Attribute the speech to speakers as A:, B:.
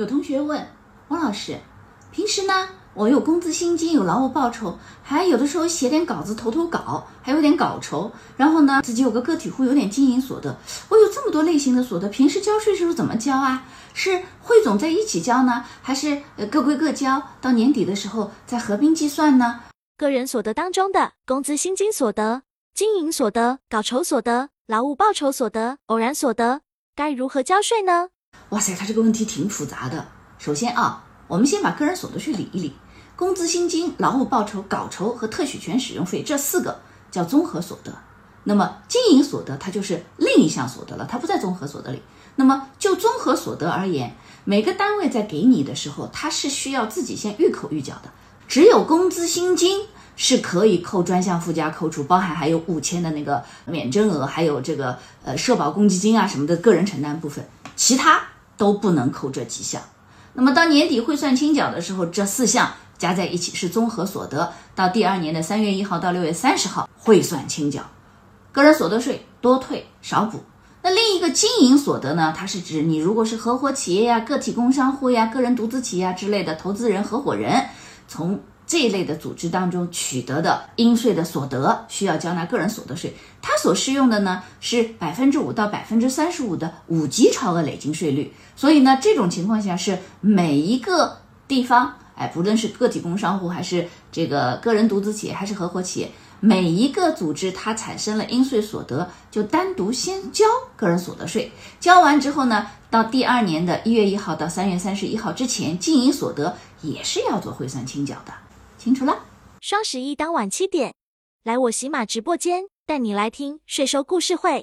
A: 有同学问王老师，平时呢，我有工资薪金，有劳务报酬，还有的时候写点稿子投投稿，还有点稿酬，然后呢，自己有个个体户，有点经营所得，我有这么多类型的所得，平时交税时候怎么交啊？是汇总在一起交呢，还是呃各归各交？到年底的时候再合并计算呢？
B: 个人所得当中的工资薪金所得、经营所得、稿酬所得、劳务报酬所得、偶然所得，该如何交税呢？
A: 哇塞，他这个问题挺复杂的。首先啊，我们先把个人所得税理一理，工资薪金、劳务报酬、稿酬和特许权使用费这四个叫综合所得。那么经营所得它就是另一项所得了，它不在综合所得里。那么就综合所得而言，每个单位在给你的时候，它是需要自己先预扣预缴的。只有工资薪金是可以扣专项附加扣除，包含还有五千的那个免征额，还有这个呃社保公积金啊什么的个人承担部分，其他都不能扣这几项。那么到年底汇算清缴的时候，这四项加在一起是综合所得，到第二年的三月一号到六月三十号汇算清缴。个人所得税多退少补。那另一个经营所得呢？它是指你如果是合伙企业呀、个体工商户呀、个人独资企业啊之类的投资人、合伙人，从这一类的组织当中取得的应税的所得，需要交纳个人所得税。它所适用的呢是百分之五到百分之三十五的五级超额累进税率。所以呢，这种情况下是每一个地方，哎，不论是个体工商户还是这个个人独资企业还是合伙企业。每一个组织它产生了应税所得，就单独先交个人所得税，交完之后呢，到第二年的一月一号到三月三十一号之前，经营所得也是要做汇算清缴的，清楚了？
B: 双十一当晚七点，来我喜马直播间，带你来听税收故事会。